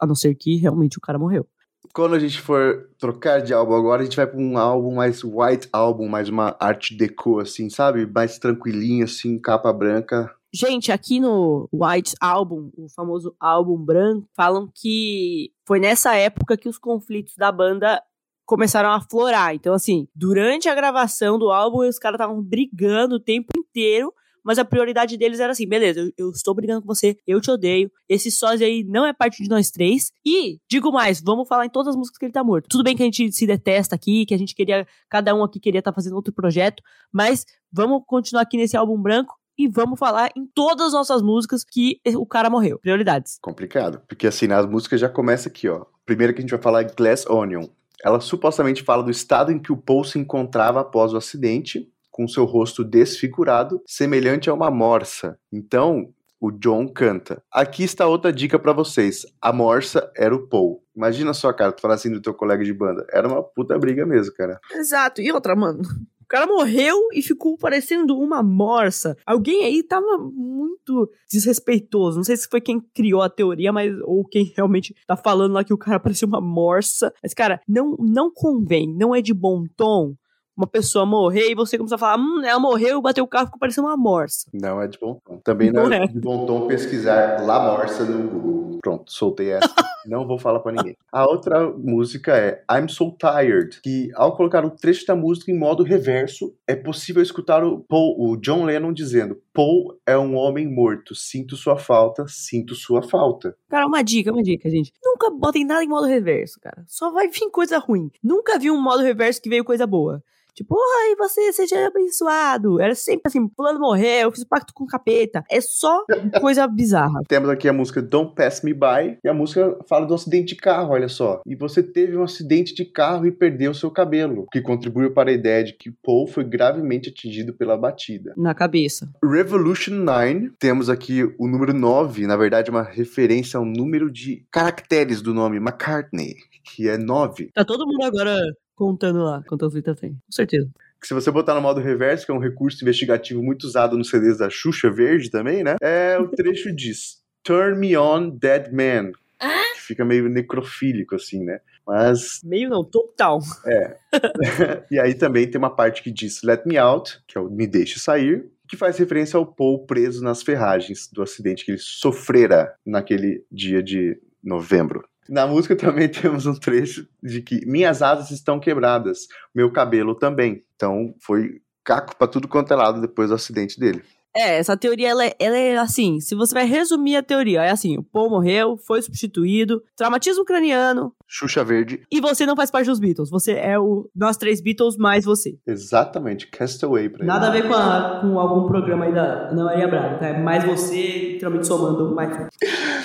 A não ser que realmente o cara morreu. Quando a gente for trocar de álbum agora, a gente vai para um álbum mais white album, mais uma arte deco, assim, sabe? Mais tranquilinho, assim, capa branca. Gente, aqui no White Album, o famoso álbum branco, falam que foi nessa época que os conflitos da banda começaram a florar. Então, assim, durante a gravação do álbum, os caras estavam brigando o tempo inteiro. Mas a prioridade deles era assim: beleza, eu, eu, estou brigando com você, eu te odeio. Esse sósia aí não é parte de nós três. E, digo mais, vamos falar em todas as músicas que ele tá morto. Tudo bem que a gente se detesta aqui, que a gente queria, cada um aqui queria estar tá fazendo outro projeto, mas vamos continuar aqui nesse álbum branco e vamos falar em todas as nossas músicas que o cara morreu. Prioridades. Complicado, porque assim, nas músicas já começa aqui, ó. Primeiro que a gente vai falar é Glass Onion. Ela supostamente fala do estado em que o Paul se encontrava após o acidente, com seu rosto desfigurado, semelhante a uma morsa. Então, o John canta. Aqui está outra dica para vocês. A morsa era o Paul. Imagina só, cara, tu falar assim do teu colega de banda. Era uma puta briga mesmo, cara. Exato. E outra, mano, cara morreu e ficou parecendo uma morsa. Alguém aí tava muito desrespeitoso. Não sei se foi quem criou a teoria, mas ou quem realmente tá falando lá que o cara parecia uma morsa. Mas, cara, não, não convém, não é de bom tom uma pessoa morrer e você começar a falar, hum, ela morreu, bateu o carro, ficou parecendo uma morsa. Não é de bom tom. Também não, não é, é de bom tom pesquisar La Morsa no Google. Pronto, soltei essa. não vou falar para ninguém. A outra música é I'm So Tired, que ao colocar o trecho da música em modo reverso, é possível escutar o, Paul, o John Lennon dizendo: Paul é um homem morto, sinto sua falta, sinto sua falta. Cara, uma dica, uma dica, gente. Nunca botem nada em modo reverso, cara. Só vai vir coisa ruim. Nunca vi um modo reverso que veio coisa boa. Tipo, ai, você seja abençoado. Era sempre assim, pulando morrer, eu fiz pacto com o capeta. É só coisa bizarra. Temos aqui a música Don't Pass Me By, e a música fala do acidente de carro, olha só. E você teve um acidente de carro e perdeu seu cabelo, que contribuiu para a ideia de que Paul foi gravemente atingido pela batida. Na cabeça. Revolution 9, temos aqui o número 9, na verdade, uma referência ao número de caracteres do nome McCartney, que é 9. Tá todo mundo agora contando lá quantas letras tem. Com certeza. Se você botar no modo reverso, que é um recurso investigativo muito usado nos CDs da Xuxa Verde também, né? É o trecho diz Turn me on, dead man. Que fica meio necrofílico, assim, né? Mas. Meio não, total. É. e aí também tem uma parte que diz Let me out, que é o Me Deixe Sair, que faz referência ao Paul preso nas ferragens do acidente que ele sofrera naquele dia de novembro. Na música também temos um trecho de que minhas asas estão quebradas, meu cabelo também. Então foi caco para tudo quanto é lado depois do acidente dele. É, essa teoria, ela é, ela é, assim, se você vai resumir a teoria, é assim, o Paul morreu, foi substituído, traumatismo craniano... Xuxa Verde. E você não faz parte dos Beatles, você é o nós três Beatles mais você. Exatamente, Castaway pra Nada ele. a ver com, a, com algum programa aí da Ana Maria Braga, tá? É mais você, literalmente somando mais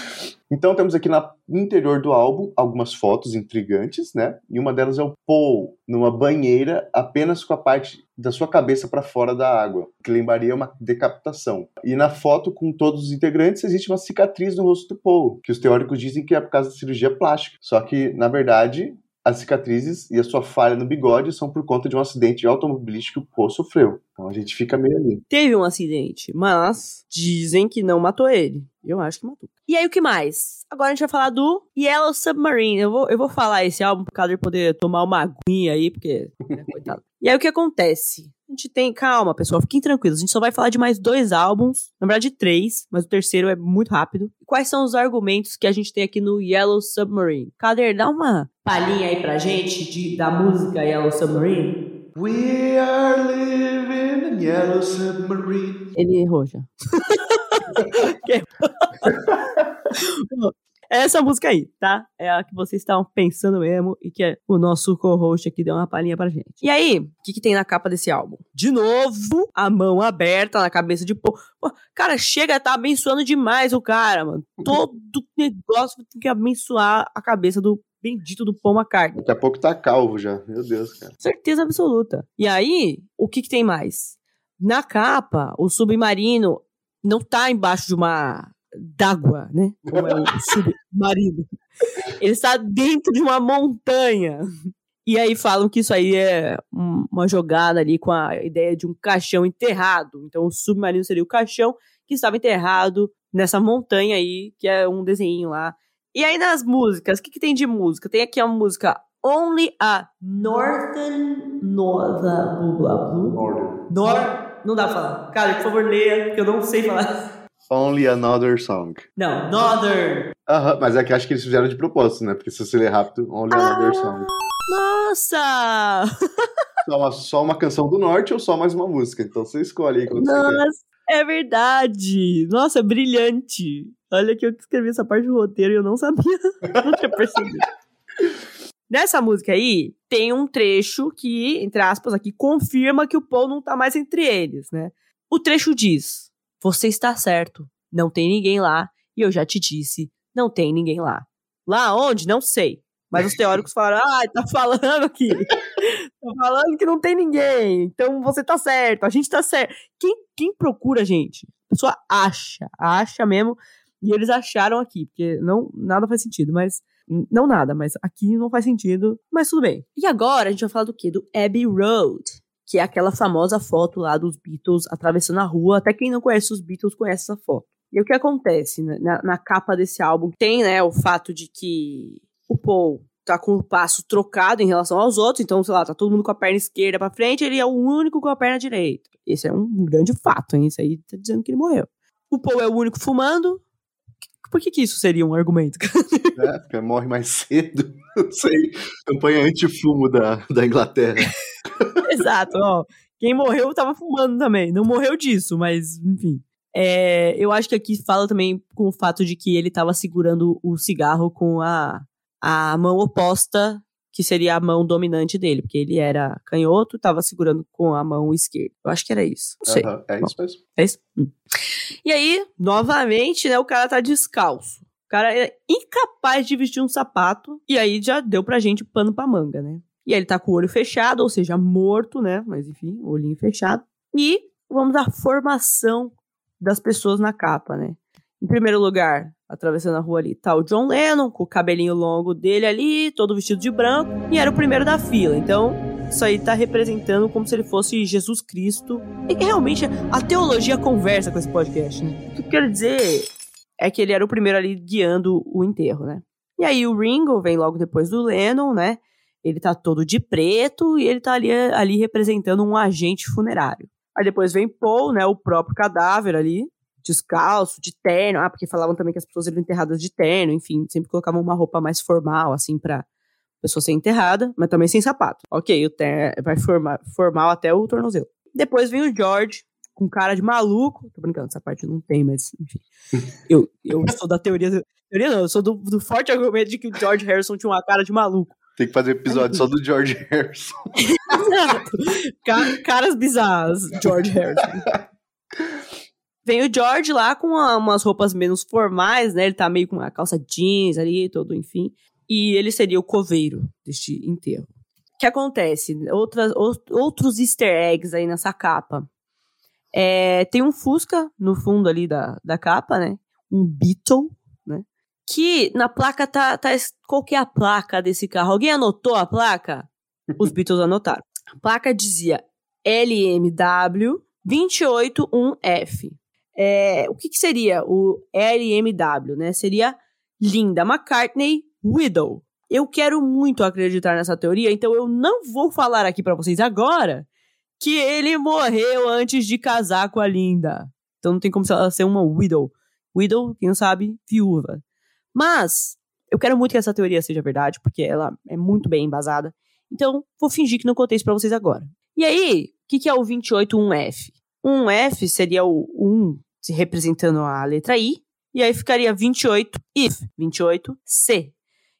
Então temos aqui no interior do álbum algumas fotos intrigantes, né? E uma delas é o Paul numa banheira apenas com a parte da sua cabeça para fora da água, que lembraria uma decapitação. E na foto com todos os integrantes existe uma cicatriz no rosto do Paul, que os teóricos dizem que é por causa da cirurgia plástica. Só que, na verdade, as cicatrizes e a sua falha no bigode são por conta de um acidente automobilístico que o Paul sofreu. Então a gente fica meio ali. Teve um acidente, mas dizem que não matou ele. Eu acho que matou. E aí, o que mais? Agora a gente vai falar do Yellow Submarine. Eu vou, eu vou falar esse álbum por causa de poder tomar uma aguinha aí, porque. Né, coitado. E aí, o que acontece? A gente tem. Calma, pessoal, fiquem tranquilos. A gente só vai falar de mais dois álbuns. Na verdade, três, mas o terceiro é muito rápido. Quais são os argumentos que a gente tem aqui no Yellow Submarine? Kader, dá uma palhinha aí pra gente de, da música Yellow Submarine. We are living in Yellow Submarine. Ele errou já. É essa música aí, tá? É a que vocês estavam pensando mesmo e que é o nosso co-host aqui deu uma palhinha pra gente. E aí, o que, que tem na capa desse álbum? De novo, a mão aberta na cabeça de Pô. Cara, chega tá abençoando demais o cara, mano. Todo negócio tem que abençoar a cabeça do bendito do Paul McCartney. Daqui a pouco tá calvo já. Meu Deus, cara. Certeza absoluta. E aí, o que, que tem mais? Na capa, o submarino não tá embaixo de uma d'água, né? Como é o submarino. Ele está dentro de uma montanha. E aí falam que isso aí é uma jogada ali com a ideia de um caixão enterrado. Então o submarino seria o caixão que estava enterrado nessa montanha aí, que é um desenho lá. E aí nas músicas, o que, que tem de música? Tem aqui a música Only a Northern Northern. Northern. Não dá pra falar. Cara, por favor, leia, porque eu não sei falar. Only Another Song. Não, Northern. Aham, mas é que acho que eles fizeram de propósito, né? Porque se você ler rápido, Only ah, Another Song. Nossa! Só uma, só uma canção do norte ou só mais uma música? Então você escolhe aí quando Nossa, você quer. é verdade! Nossa, brilhante! Olha que eu escrevi essa parte do roteiro e eu não sabia. não tinha percebido. Nessa música aí, tem um trecho que, entre aspas, aqui, confirma que o Paul não tá mais entre eles, né? O trecho diz: Você está certo, não tem ninguém lá, e eu já te disse, não tem ninguém lá. Lá onde? Não sei. Mas os teóricos falaram: Ah, tá falando aqui. tá falando que não tem ninguém. Então você tá certo, a gente tá certo. Quem, quem procura, gente? A pessoa acha, acha mesmo. E eles acharam aqui, porque não nada faz sentido, mas não nada, mas aqui não faz sentido, mas tudo bem. E agora a gente vai falar do quê? Do Abbey Road, que é aquela famosa foto lá dos Beatles atravessando a rua. Até quem não conhece os Beatles conhece essa foto. E o que acontece na, na capa desse álbum? Tem, né, o fato de que o Paul tá com o passo trocado em relação aos outros, então, sei lá, tá todo mundo com a perna esquerda para frente, ele é o único com a perna direita. Esse é um grande fato, hein? Isso aí tá dizendo que ele morreu. O Paul é o único fumando, por que, que isso seria um argumento? É, porque morre mais cedo. Não sei. Campanha anti-fumo da, da Inglaterra. Exato, ó. Quem morreu tava fumando também. Não morreu disso, mas, enfim. É, eu acho que aqui fala também com o fato de que ele tava segurando o cigarro com a, a mão oposta que seria a mão dominante dele, porque ele era canhoto, estava segurando com a mão esquerda. Eu acho que era isso. Não sei. Uhum, é isso mesmo. É isso? Hum. E aí, novamente, né, o cara tá descalço. O cara é incapaz de vestir um sapato, e aí já deu pra gente pano pra manga, né? E aí ele tá com o olho fechado, ou seja, morto, né? Mas enfim, olhinho fechado. E vamos à formação das pessoas na capa, né? Em primeiro lugar, atravessando a rua ali, tá o John Lennon, com o cabelinho longo dele ali, todo vestido de branco, e era o primeiro da fila. Então, isso aí tá representando como se ele fosse Jesus Cristo. E realmente a teologia conversa com esse podcast, né? O que eu quero dizer é que ele era o primeiro ali guiando o enterro, né? E aí o Ringo vem logo depois do Lennon, né? Ele tá todo de preto e ele tá ali, ali representando um agente funerário. Aí depois vem Paul, né? O próprio cadáver ali, descalço, de terno. Ah, porque falavam também que as pessoas eram enterradas de terno, enfim, sempre colocavam uma roupa mais formal, assim, pra pessoa ser enterrada, mas também sem sapato. Ok, o vai formar, formal até o tornozelo. Depois vem o George, com cara de maluco. Tô brincando, essa parte não tem, mas enfim. Eu, eu sou da teoria. Teoria não, eu sou do, do forte argumento de que o George Harrison tinha uma cara de maluco. Tem que fazer episódio só do George Harrison. Exato. Caras bizarras, George Harrison. vem o George lá com uma, umas roupas menos formais, né? Ele tá meio com uma calça jeans ali, todo, enfim. E ele seria o coveiro deste enterro. O que acontece? Outras, outros easter eggs aí nessa capa. É, tem um Fusca no fundo ali da, da capa, né? Um Beetle, né? Que na placa tá, tá. Qual que é a placa desse carro? Alguém anotou a placa? Os Beatles anotaram. A placa dizia LMW 281F. É, o que, que seria o LMW, né? Seria Linda McCartney Widow. Eu quero muito acreditar nessa teoria, então eu não vou falar aqui para vocês agora que ele morreu antes de casar com a Linda. Então não tem como ela ser uma widow. Widow, quem não sabe, viúva. Mas eu quero muito que essa teoria seja verdade, porque ela é muito bem embasada. Então vou fingir que não contei isso pra vocês agora. E aí, o que, que é o 281F? Um F seria o 1 se representando a letra I, e aí ficaria 28 if, 28C,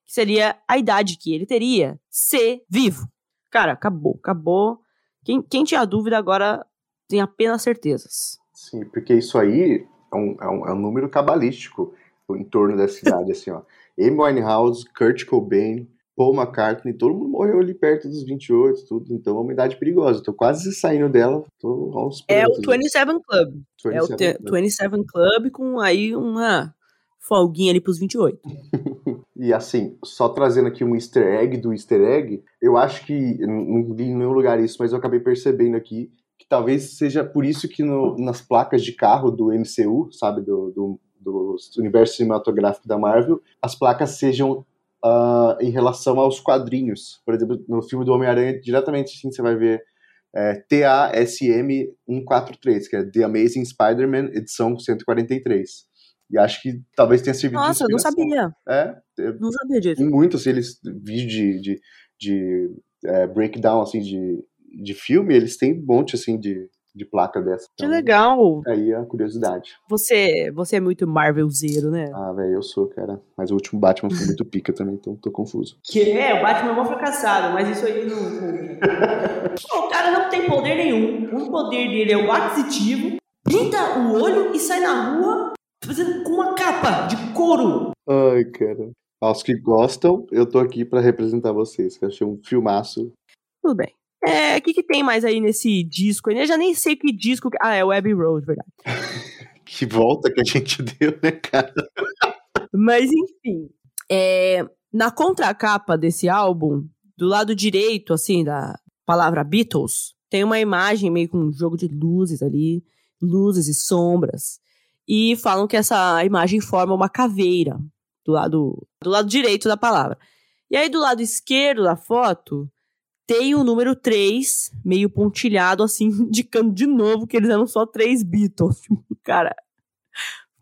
que seria a idade que ele teria, C vivo. Cara, acabou, acabou. Quem, quem tinha dúvida agora tem apenas certezas. Sim, porque isso aí é um, é um, é um número cabalístico em torno dessa cidade, assim, ó. Amy Winehouse, Kurt Cobain, Paul McCartney, todo mundo morreu ali perto dos 28, tudo. Então é uma idade perigosa. Tô quase saindo dela. Tô aos é o 27 Club. 27 é o Club. 27 Club com aí uma folguinha ali pros 28. e assim, só trazendo aqui um easter egg do easter egg, eu acho que, não vi em nenhum lugar isso, mas eu acabei percebendo aqui que talvez seja por isso que no, nas placas de carro do MCU, sabe, do, do, do universo cinematográfico da Marvel, as placas sejam uh, em relação aos quadrinhos. Por exemplo, no filme do Homem-Aranha, diretamente assim você vai ver é, TASM 143, que é The Amazing Spider-Man, edição 143. E acho que talvez tenha servido Nossa, eu não sabia. É, não sabia disso. Em muitos assim, eles vídeos de, de, de é, breakdown assim de, de filme, eles têm um monte assim de, de placa dessa. Então, que legal! Aí a curiosidade. Você, você é muito Marvelzeiro, né? Ah, velho, eu sou, cara. Mas o último Batman foi muito pica também, então tô confuso. Que é, o Batman é um fracassado, mas isso aí não. o cara não tem poder nenhum. O poder dele é o aquisitivo, pinta o olho e sai na rua fazendo com uma capa de couro. Ai, cara. Aos que gostam, eu tô aqui para representar vocês, que eu achei um filmaço. Tudo bem. É, o que, que tem mais aí nesse disco? Eu já nem sei que disco. Ah, é o Abbey Road, verdade. que volta que a gente deu, né, cara? Mas enfim. É, na contracapa desse álbum, do lado direito, assim, da palavra Beatles, tem uma imagem meio com um jogo de luzes ali, luzes e sombras e falam que essa imagem forma uma caveira do lado, do lado direito da palavra. E aí do lado esquerdo da foto tem o número 3, meio pontilhado, assim, indicando de novo que eles eram só três Beatles. Cara,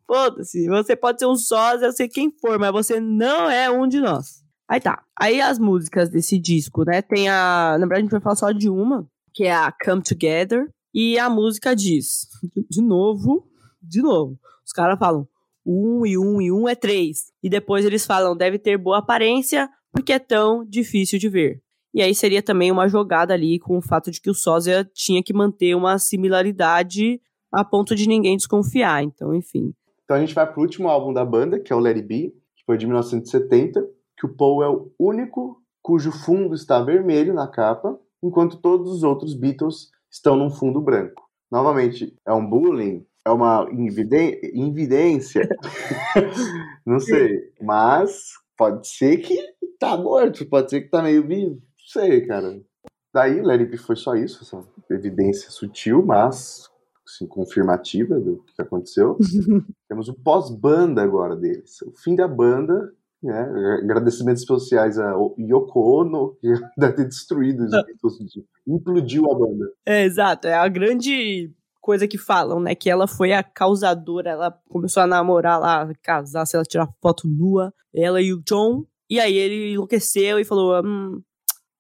foda-se, você pode ser um sósia, sei quem for, mas você não é um de nós. Aí tá. Aí as músicas desse disco, né? Tem a. Na verdade, a gente vai falar só de uma, que é a Come Together. E a música diz, de novo, de novo, os caras falam um e um e um é três. E depois eles falam, deve ter boa aparência, porque é tão difícil de ver. E aí seria também uma jogada ali com o fato de que o sósia tinha que manter uma similaridade a ponto de ninguém desconfiar. Então, enfim. Então a gente vai pro último álbum da banda, que é o Let It Be, que foi de 1970, que o Paul é o único cujo fundo está vermelho na capa, enquanto todos os outros Beatles estão num fundo branco. Novamente, é um bullying é uma invidência. não sei. Mas pode ser que tá morto, pode ser que tá meio vivo. Não sei, cara. Daí, Larry foi só isso, essa evidência sutil, mas assim, confirmativa do que aconteceu. Temos o pós-banda agora deles. O fim da banda, né? Agradecimentos especiais a Yoko Ono, que deve ter destruído os implodiu a banda. É, exato. É a grande coisa que falam, né? Que ela foi a causadora, ela começou a namorar lá, casar, se ela tirar foto nua, ela e o John. E aí ele enlouqueceu e falou: hum,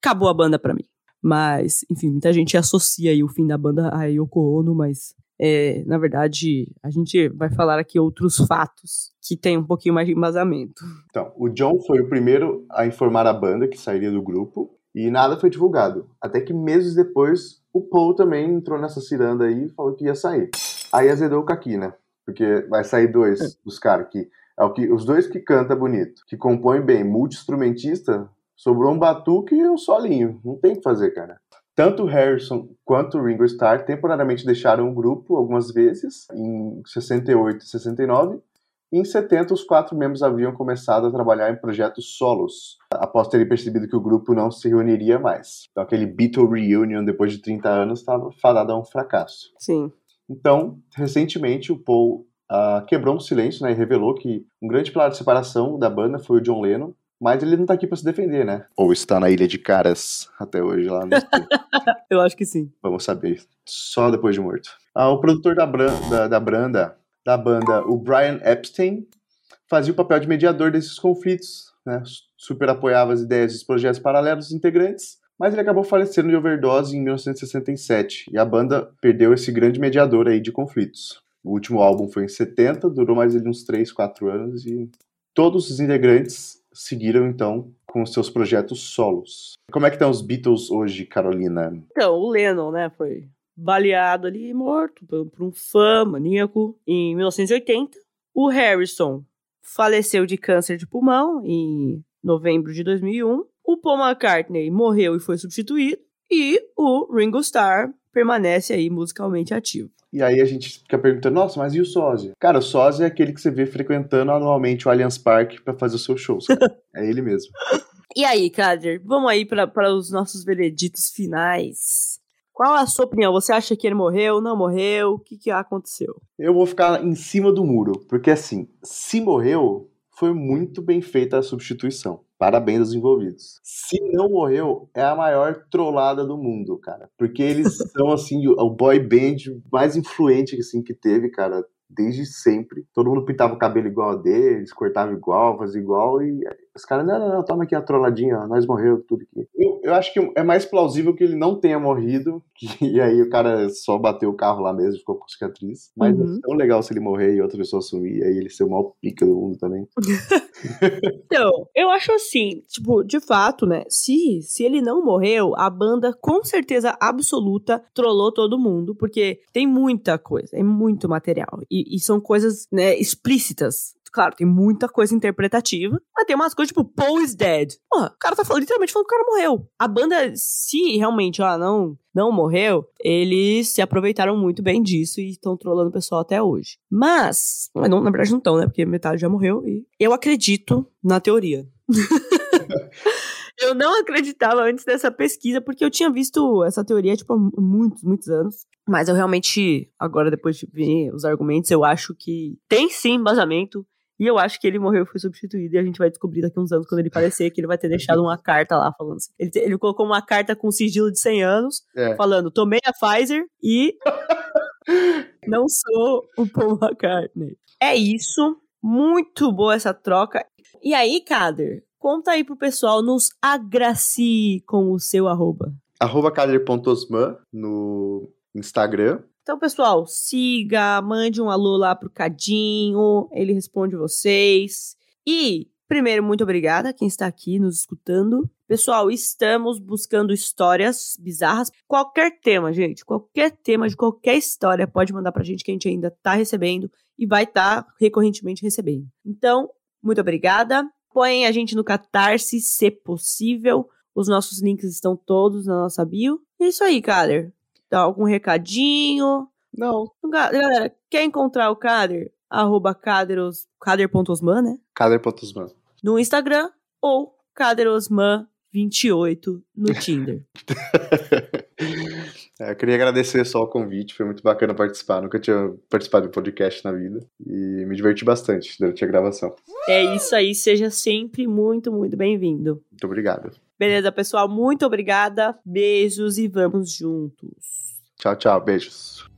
acabou a banda pra mim. Mas, enfim, muita gente associa o fim da banda a Yoko Ono, mas é, na verdade, a gente vai falar aqui outros fatos que tem um pouquinho mais de embasamento. Então, o John foi o primeiro a informar a banda que sairia do grupo. E nada foi divulgado. Até que meses depois, o Paul também entrou nessa ciranda aí e falou que ia sair. Aí azedou o Kaki, né? Porque vai sair dois é. dos caras que. É o que, os dois que canta bonito, que compõem bem, multi-instrumentista, sobrou um batuque e um solinho. Não tem o que fazer, cara. Tanto Harrison quanto Ringo Starr temporariamente deixaram o grupo algumas vezes, em 68 e 69, em 70, os quatro membros haviam começado a trabalhar em projetos solos, após terem percebido que o grupo não se reuniria mais. Então, aquele Beatle Reunion, depois de 30 anos, estava fadado a um fracasso. Sim. Então, recentemente, o Paul uh, quebrou um silêncio né, e revelou que um grande pilar de separação da banda foi o John Lennon, mas ele não tá aqui para se defender, né? Ou está na Ilha de Caras até hoje lá no... Eu acho que sim. Vamos saber. Só depois de morto. Ah, o produtor da, da, da Branda, da banda, o Brian Epstein, fazia o papel de mediador desses conflitos, né? super apoiava as ideias dos projetos paralelos dos integrantes, mas ele acabou falecendo de overdose em 1967 e a banda perdeu esse grande mediador aí de conflitos. O último álbum foi em 70, durou mais de uns 3, 4 anos e todos os integrantes seguiram então com seus projetos solos. Como é que estão os Beatles hoje, Carolina? Então, o Lennon, né, foi baleado ali morto por, por um fã maníaco em 1980. O Harrison faleceu de câncer de pulmão em novembro de 2001. O Paul McCartney morreu e foi substituído. E o Ringo Starr permanece aí musicalmente ativo. E aí a gente fica perguntando, nossa, mas e o sósia? Cara, o sósia é aquele que você vê frequentando anualmente o Allianz Parque para fazer os seus shows. é ele mesmo. E aí, Kader, vamos aí para os nossos vereditos finais. Qual a sua opinião? Você acha que ele morreu, não morreu? O que, que aconteceu? Eu vou ficar em cima do muro, porque assim, se morreu, foi muito bem feita a substituição. Parabéns aos envolvidos. Se não morreu, é a maior trollada do mundo, cara. Porque eles são, assim, o boy band mais influente assim, que teve, cara desde sempre. Todo mundo pintava o cabelo igual a deles, cortava igual, fazia igual, e os caras, não, não, não, toma aqui a trolladinha, ó, nós morreu, tudo aqui. Eu, eu, acho que é mais plausível que ele não tenha morrido, que, e aí o cara só bateu o carro lá mesmo, ficou com cicatriz. Mas uhum. é tão legal se ele morrer e outra pessoa sumir, e aí ele ser o maior pica do mundo também. então, eu acho assim, tipo, de fato, né, se, se ele não morreu, a banda com certeza absoluta trollou todo mundo, porque tem muita coisa, é muito material. E, e são coisas, né, explícitas claro, tem muita coisa interpretativa, mas tem umas coisas tipo, Paul is dead. Porra, o cara tá falando, literalmente falando que o cara morreu. A banda, se realmente, ó, não, não morreu, eles se aproveitaram muito bem disso e estão trolando o pessoal até hoje. Mas, mas não, na verdade não estão, né? Porque metade já morreu e eu acredito na teoria. eu não acreditava antes dessa pesquisa, porque eu tinha visto essa teoria, tipo, há muitos, muitos anos. Mas eu realmente, agora, depois de ver os argumentos, eu acho que tem sim embasamento. E eu acho que ele morreu e foi substituído. E a gente vai descobrir daqui uns anos, quando ele aparecer, que ele vai ter deixado uma carta lá falando assim. Ele, ele colocou uma carta com sigilo de 100 anos, é. falando: tomei a Pfizer e não sou o Paul McCartney. É isso. Muito boa essa troca. E aí, Kader, conta aí pro pessoal, nos agracie com o seu arroba. Arroba kader.osman no Instagram. Então, pessoal, siga, mande um alô lá pro Cadinho, ele responde vocês. E, primeiro, muito obrigada a quem está aqui nos escutando. Pessoal, estamos buscando histórias bizarras. Qualquer tema, gente, qualquer tema de qualquer história pode mandar pra gente que a gente ainda tá recebendo e vai estar tá recorrentemente recebendo. Então, muito obrigada. Põem a gente no Catarse, se possível. Os nossos links estão todos na nossa bio. É isso aí, Kader. Dá algum recadinho? Não. Galera, quer encontrar o Kader? Arroba kaderos, kader.osman, né? Kader.osman. No Instagram ou kaderosman28 no Tinder. é, eu queria agradecer só o convite, foi muito bacana participar. Nunca tinha participado de um podcast na vida e me diverti bastante durante a gravação. É isso aí, seja sempre muito, muito bem-vindo. Muito obrigado. Beleza, pessoal, muito obrigada. Beijos e vamos juntos. Tchau, tchau. Beijos.